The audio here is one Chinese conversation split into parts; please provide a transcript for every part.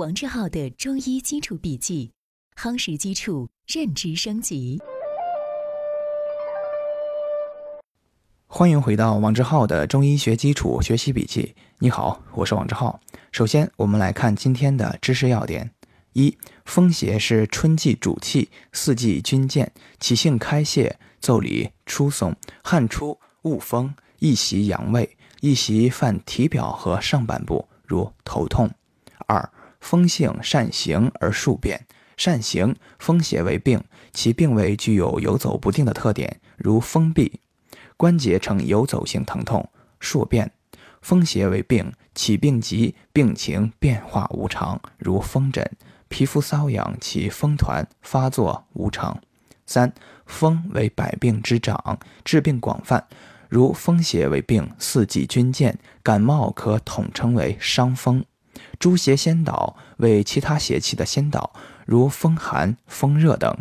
王志浩的中医基础笔记，夯实基础，认知升级。欢迎回到王志浩的中医学基础学习笔记。你好，我是王志浩。首先，我们来看今天的知识要点：一、风邪是春季主气，四季均见，其性开泄、奏理出松、汗出、恶风，易袭阳位，易袭犯体表和上半部，如头痛。二、风性善行而数变，善行风邪为病，其病位具有游走不定的特点，如风痹；关节呈游走性疼痛。数变风邪为病，其病急，病情变化无常，如风疹；皮肤瘙痒，其风团发作无常。三风为百病之长，治病广泛，如风邪为病，四季均见，感冒可统称为伤风。诸邪先导为其他邪气的先导，如风寒、风热等。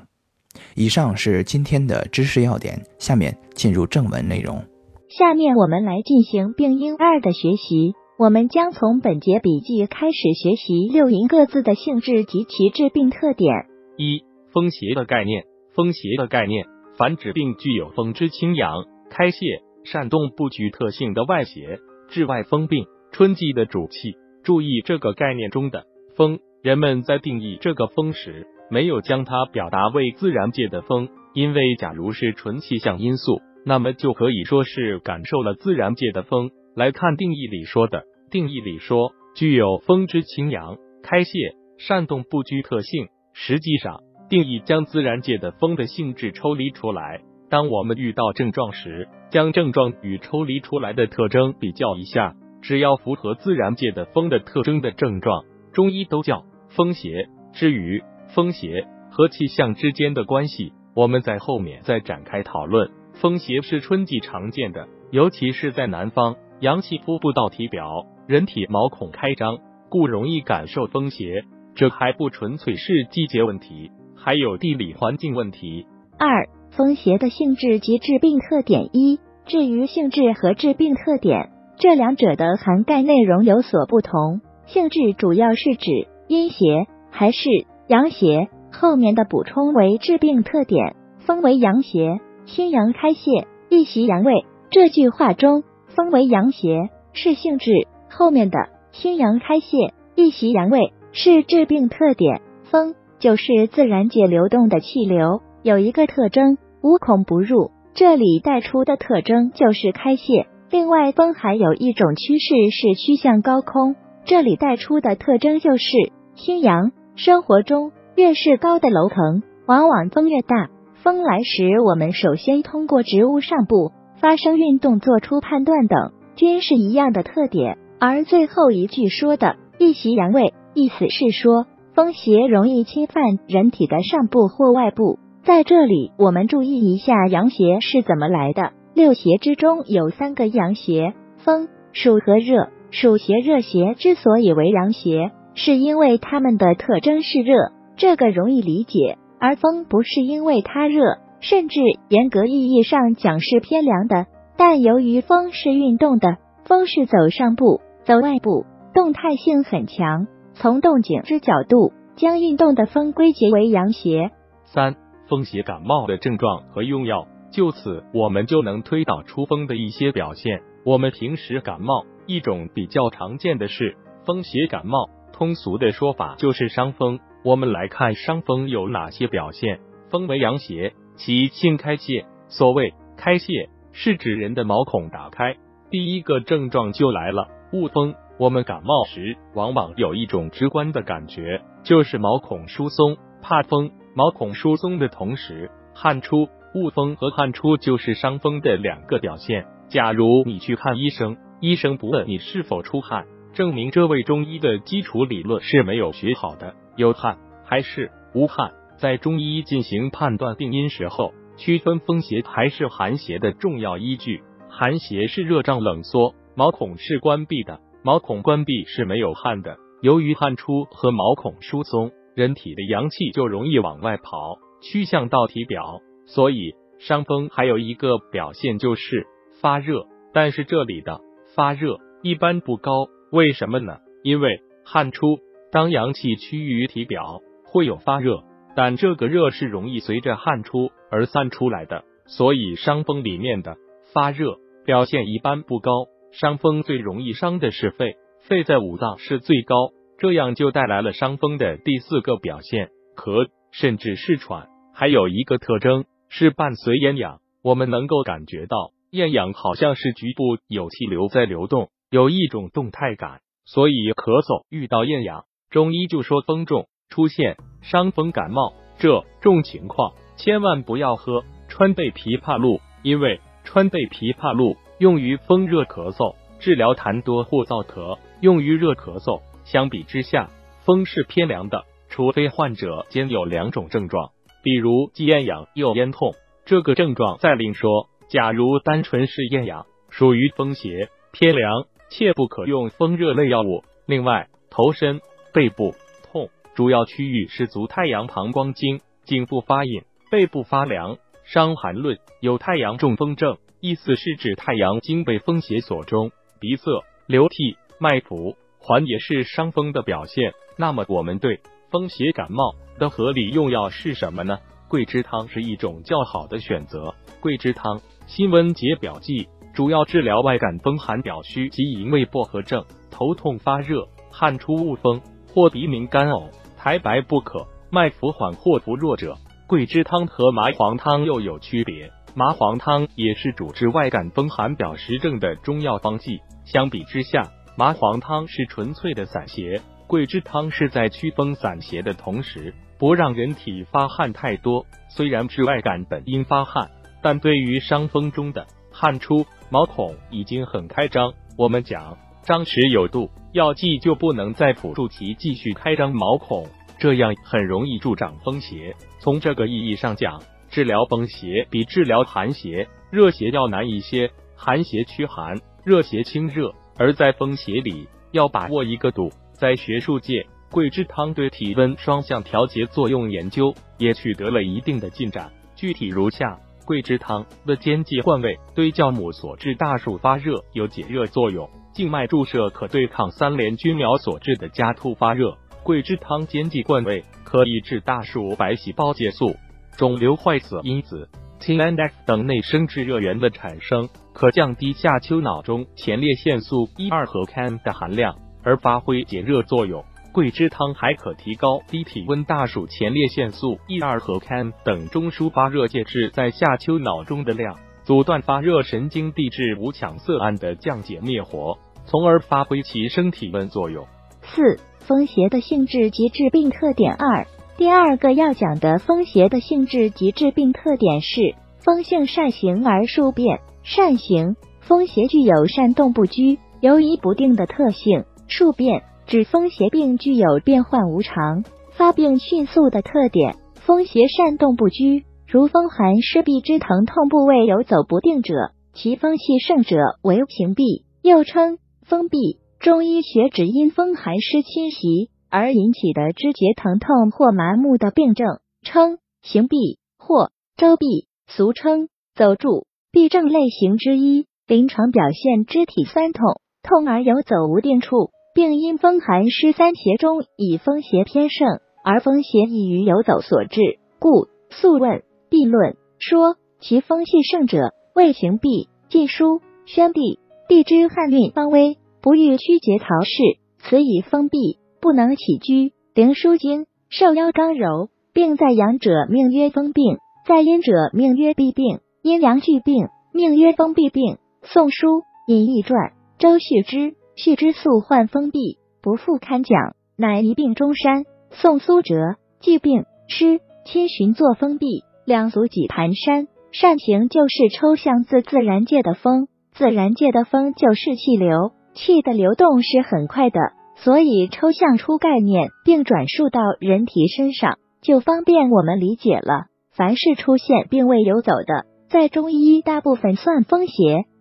以上是今天的知识要点，下面进入正文内容。下面我们来进行病因二的学习。我们将从本节笔记开始学习六淫各自的性质及其致病特点。一、风邪的概念。风邪的概念，凡指病具有风之清阳、开泄、煽动不拘特性的外邪，治外风病。春季的主气。注意这个概念中的风，人们在定义这个风时，没有将它表达为自然界的风，因为假如是纯气象因素，那么就可以说是感受了自然界的风。来看定义里说的，定义里说具有风之清阳、开泄、煽动不拘特性，实际上定义将自然界的风的性质抽离出来。当我们遇到症状时，将症状与抽离出来的特征比较一下。只要符合自然界的风的特征的症状，中医都叫风邪。至于风邪和气象之间的关系，我们在后面再展开讨论。风邪是春季常见的，尤其是在南方，阳气扑不到体表，人体毛孔开张，故容易感受风邪。这还不纯粹是季节问题，还有地理环境问题。二、风邪的性质及致病特点一、至于性质和致病特点。这两者的涵盖内容有所不同，性质主要是指阴邪还是阳邪。后面的补充为治病特点。风为阳邪，心阳开泄，易袭阳位。这句话中，风为阳邪是性质，后面的心阳开泄，易袭阳位是治病特点。风就是自然界流动的气流，有一个特征，无孔不入。这里带出的特征就是开泄。另外，风还有一种趋势是趋向高空，这里带出的特征就是心阳。生活中越是高的楼层，往往风越大。风来时，我们首先通过植物上部发生运动做出判断等，均是一样的特点。而最后一句说的一袭阳位，意思是说风邪容易侵犯人体的上部或外部。在这里，我们注意一下阳邪是怎么来的。六邪之中有三个阳邪，风、暑和热。暑邪、热邪之所以为阳邪，是因为它们的特征是热，这个容易理解。而风不是因为它热，甚至严格意义上讲是偏凉的。但由于风是运动的，风是走上步、走外部，动态性很强。从动静之角度，将运动的风归结为阳邪。三、风邪感冒的症状和用药。就此，我们就能推导出风的一些表现。我们平时感冒，一种比较常见的是风邪感冒，通俗的说法就是伤风。我们来看伤风有哪些表现。风为阳邪，其性开泄。所谓开泄，是指人的毛孔打开。第一个症状就来了，恶风。我们感冒时，往往有一种直观的感觉，就是毛孔疏松，怕风。毛孔疏松的同时，汗出。恶风和汗出就是伤风的两个表现。假如你去看医生，医生不问你是否出汗，证明这位中医的基础理论是没有学好的。有汗还是无汗，在中医进行判断病因时候，区分风邪还是寒邪的重要依据。寒邪是热胀冷缩，毛孔是关闭的，毛孔关闭是没有汗的。由于汗出和毛孔疏松，人体的阳气就容易往外跑，趋向到体表。所以伤风还有一个表现就是发热，但是这里的发热一般不高，为什么呢？因为汗出当阳气趋于体表，会有发热，但这个热是容易随着汗出而散出来的，所以伤风里面的发热表现一般不高。伤风最容易伤的是肺，肺在五脏是最高，这样就带来了伤风的第四个表现——咳，甚至是喘。还有一个特征是伴随厌氧，我们能够感觉到厌氧好像是局部有气流在流动，有一种动态感。所以咳嗽遇到厌氧，中医就说风重，出现伤风感冒。这种情况千万不要喝川贝枇杷露，因为川贝枇杷露。用于风热咳嗽，治疗痰多或燥咳，用于热咳嗽。相比之下，风是偏凉的，除非患者兼有两种症状，比如既咽痒又咽痛，这个症状再另说。假如单纯是咽痒，属于风邪，偏凉，切不可用风热类药物。另外，头身、背部痛，主要区域是足太阳膀胱经，颈部发硬，背部发凉。《伤寒论》有太阳中风症。意思是指太阳经被风邪所中，鼻塞、流涕、脉浮，缓也是伤风的表现。那么我们对风邪感冒的合理用药是什么呢？桂枝汤是一种较好的选择。桂枝汤辛温解表剂，主要治疗外感风寒表虚及营卫薄荷症、头痛发热、汗出恶风或鼻鸣干呕、苔白不可、脉浮缓或浮弱者。桂枝汤和麻黄汤又有区别。麻黄汤也是主治外感风寒表实症的中药方剂。相比之下，麻黄汤是纯粹的散邪，桂枝汤是在祛风散邪的同时，不让人体发汗太多。虽然治外感本应发汗，但对于伤风中的汗出毛孔已经很开张，我们讲张弛有度，药剂就不能再辅助其继续开张毛孔，这样很容易助长风邪。从这个意义上讲。治疗风邪比治疗寒邪、热邪要难一些。寒邪驱寒，热邪清热，而在风邪里要把握一个度。在学术界，桂枝汤对体温双向调节作用研究也取得了一定的进展。具体如下：桂枝汤的煎剂换位对酵母所致大树发热有解热作用，静脉注射可对抗三联菌苗所致的家兔发热。桂枝汤煎剂灌胃可抑制大鼠白细胞结素。肿瘤坏死因子 TNF 等内生制热源的产生，可降低下丘脑中前列腺素一二核苷的含量，而发挥解热作用。桂枝汤还可提高低体温大鼠前列腺素 E 二和 CAN 等中枢发热介质在下丘脑中的量，阻断发热神经递质五羟色胺的降解灭活，从而发挥其升体温作用。四、风邪的性质及致病特点二。第二个要讲的风邪的性质及致病特点是风性善行而数变。善行，风邪具有善动不居、游移不定的特性；数变，指风邪病具有变幻无常、发病迅速的特点。风邪善动不居，如风寒湿痹之疼痛部位游走不定者，其风气盛者为行痹，又称风痹。中医学指因风寒湿侵袭。而引起的肢节疼痛或麻木的病症，称行痹或周痹，俗称走柱，痹症类型之一。临床表现肢体酸痛，痛而游走无定处，并因风寒湿三邪中以风邪偏盛，而风邪易于游走所致，故《素问·痹论》说其风气盛者谓行痹。《晋书·宣帝》地之汉运方微，不欲屈节曹氏，此以风痹。不能起居，灵枢经受腰刚柔，病在阳者命曰风病，在阴者命曰痹病。阴阳俱病，命曰风痹病。宋书《隐逸传》周续之，续之素患风痹，不复堪讲，乃一病终山。宋苏辙既病失，亲寻作风痹，两足几盘山。善行就是抽象自自然界的风，自然界的风就是气流，气的流动是很快的。所以抽象出概念，并转述到人体身上，就方便我们理解了。凡是出现并未游走的，在中医大部分算风邪。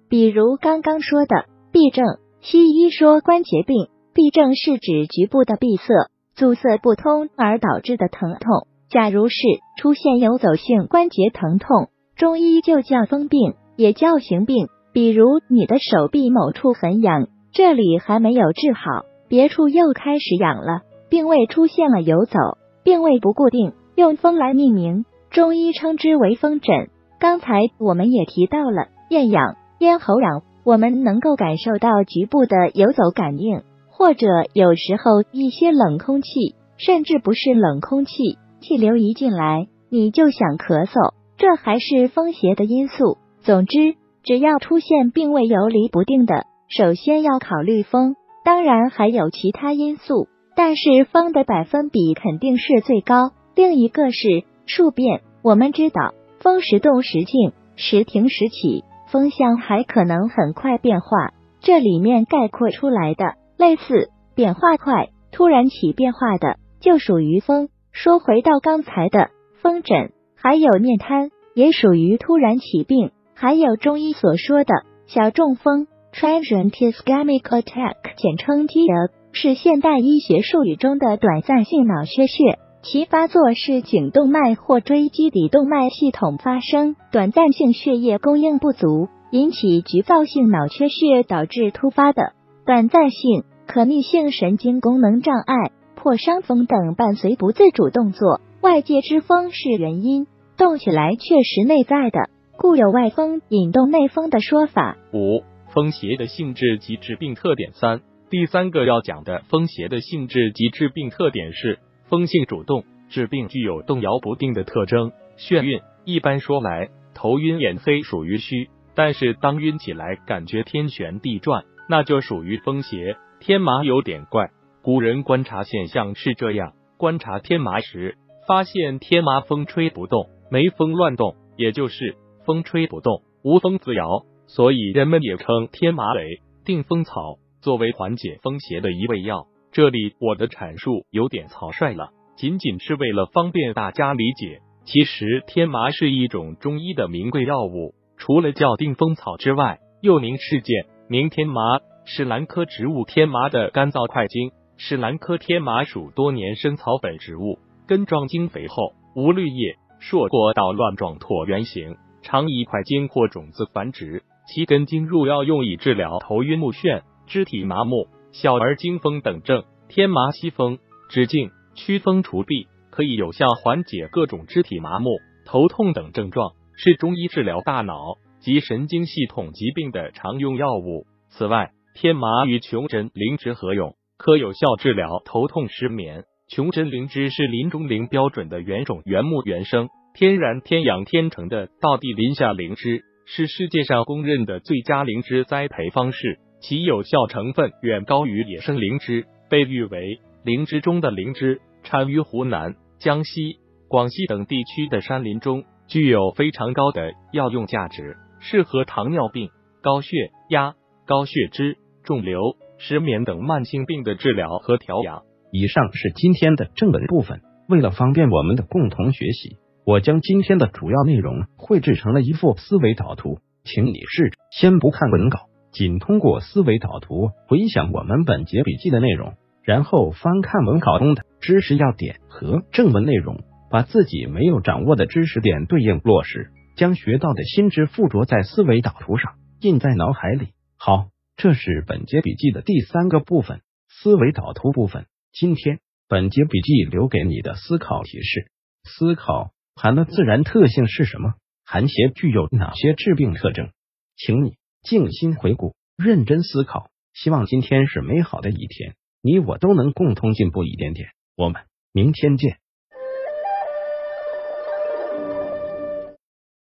比如刚刚说的痹症，西医说关节病。痹症是指局部的闭塞、阻塞不通而导致的疼痛。假如是出现游走性关节疼痛，中医就叫风病，也叫行病。比如你的手臂某处很痒，这里还没有治好。别处又开始痒了，并未出现了游走，并未不固定，用风来命名，中医称之为风疹。刚才我们也提到了厌痒、咽喉痒，我们能够感受到局部的游走感应，或者有时候一些冷空气，甚至不是冷空气，气流一进来你就想咳嗽，这还是风邪的因素。总之，只要出现并未游离不定的，首先要考虑风，当然还有其他因素，但是风的百分比肯定是最高。另一个是数变，我们知道。风时动时静，时停时起，风向还可能很快变化。这里面概括出来的类似变化快、突然起变化的，就属于风。说回到刚才的风疹，还有面瘫，也属于突然起病。还有中医所说的小中风 （transient ischemic attack），简称 TIA，是现代医学术语中的短暂性脑缺血。其发作是颈动脉或椎基底动脉系统发生短暂性血液供应不足，引起局灶性脑缺血，导致突发的短暂性可逆性神经功能障碍、破伤风等伴随不自主动作。外界之风是原因，动起来确实内在的，故有外风引动内风的说法。五、风邪的性质及致病特点。三、第三个要讲的风邪的性质及致病特点是。风性主动，治病具有动摇不定的特征。眩晕，一般说来，头晕眼黑属于虚，但是当晕起来感觉天旋地转，那就属于风邪。天麻有点怪，古人观察现象是这样：观察天麻时，发现天麻风吹不动，没风乱动，也就是风吹不动，无风自摇，所以人们也称天麻为定风草，作为缓解风邪的一味药。这里我的阐述有点草率了，仅仅是为了方便大家理解。其实天麻是一种中医的名贵药物，除了叫定风草之外，又名赤剑、名天麻，是兰科植物天麻的干燥块茎。是兰科天麻属多年生草本植物，根状茎肥厚，无绿叶，硕果捣乱状椭圆形，常以块茎或种子繁殖。其根茎入药用以治疗头晕目眩、肢体麻木。小儿惊风等症，天麻息风止痉祛风除痹，可以有效缓解各种肢体麻木、头痛等症状，是中医治疗大脑及神经系统疾病的常用药物。此外，天麻与琼针灵芝合用，可有效治疗头痛失眠。琼针灵芝是林中灵标准的原种原木原生、天然天养天成的道地林下灵芝，是世界上公认的最佳灵芝栽培方式。其有效成分远高于野生灵芝，被誉为灵芝中的灵芝。产于湖南、江西、广西等地区的山林中，具有非常高的药用价值，适合糖尿病、高血压、高血脂、肿瘤、失眠等慢性病的治疗和调养。以上是今天的正文部分。为了方便我们的共同学习，我将今天的主要内容绘制成了一幅思维导图，请你试着先不看文稿。仅通过思维导图回想我们本节笔记的内容，然后翻看文稿中的知识要点和正文内容，把自己没有掌握的知识点对应落实，将学到的新知附着在思维导图上，印在脑海里。好，这是本节笔记的第三个部分——思维导图部分。今天本节笔记留给你的思考提示：思考寒的自然特性是什么？寒邪具有哪些致病特征？请你。静心回顾，认真思考。希望今天是美好的一天，你我都能共同进步一点点。我们明天见。